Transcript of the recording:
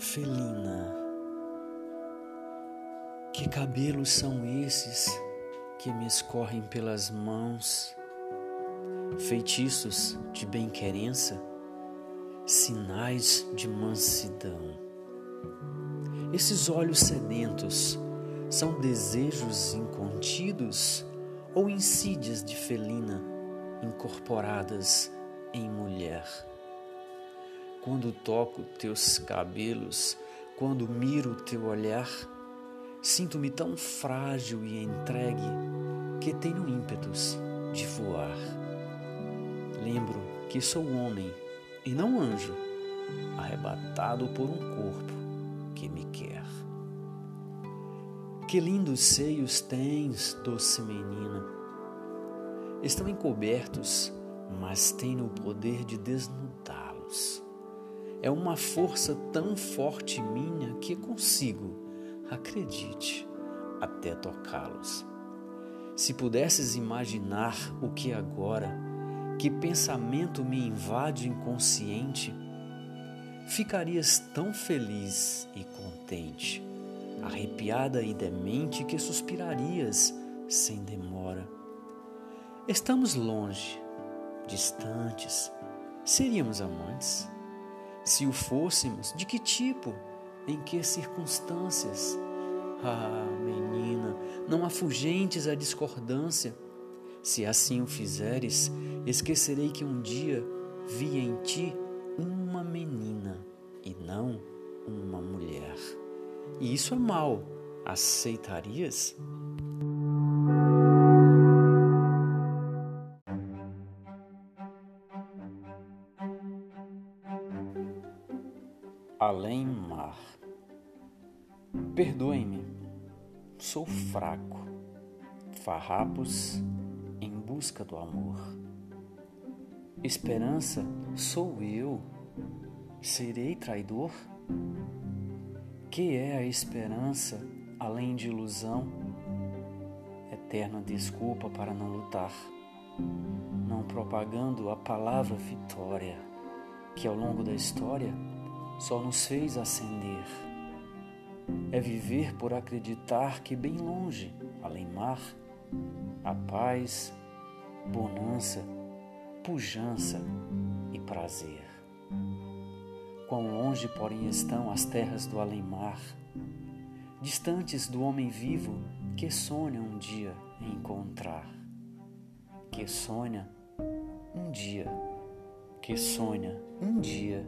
Felina, que cabelos são esses que me escorrem pelas mãos? Feitiços de bem-querença, sinais de mansidão. Esses olhos sedentos são desejos incontidos ou insídias de felina incorporadas em mulher? Quando toco teus cabelos, quando miro teu olhar, sinto-me tão frágil e entregue que tenho ímpetos de voar. Lembro que sou homem e não anjo, arrebatado por um corpo que me quer. Que lindos seios tens, doce menina. Estão encobertos, mas têm o poder de desnudá-los. É uma força tão forte minha que consigo, acredite, até tocá-los. Se pudesses imaginar o que agora, que pensamento me invade inconsciente, ficarias tão feliz e contente, arrepiada e demente que suspirarias sem demora. Estamos longe, distantes, seríamos amantes? Se o fôssemos, de que tipo? Em que circunstâncias? Ah, menina, não afugentes a discordância. Se assim o fizeres, esquecerei que um dia vi em ti uma menina e não uma mulher. E isso é mal. Aceitarias? Além mar. Perdoe-me, sou fraco, farrapos em busca do amor. Esperança sou eu, serei traidor? Que é a esperança além de ilusão? Eterna desculpa para não lutar, não propagando a palavra vitória, que ao longo da história só nos fez ascender. É viver por acreditar que bem longe, além mar, a paz, bonança, pujança e prazer. Quão longe, porém, estão as terras do além-mar, distantes do homem vivo que sonha um dia encontrar, que sonha um dia, que sonha um dia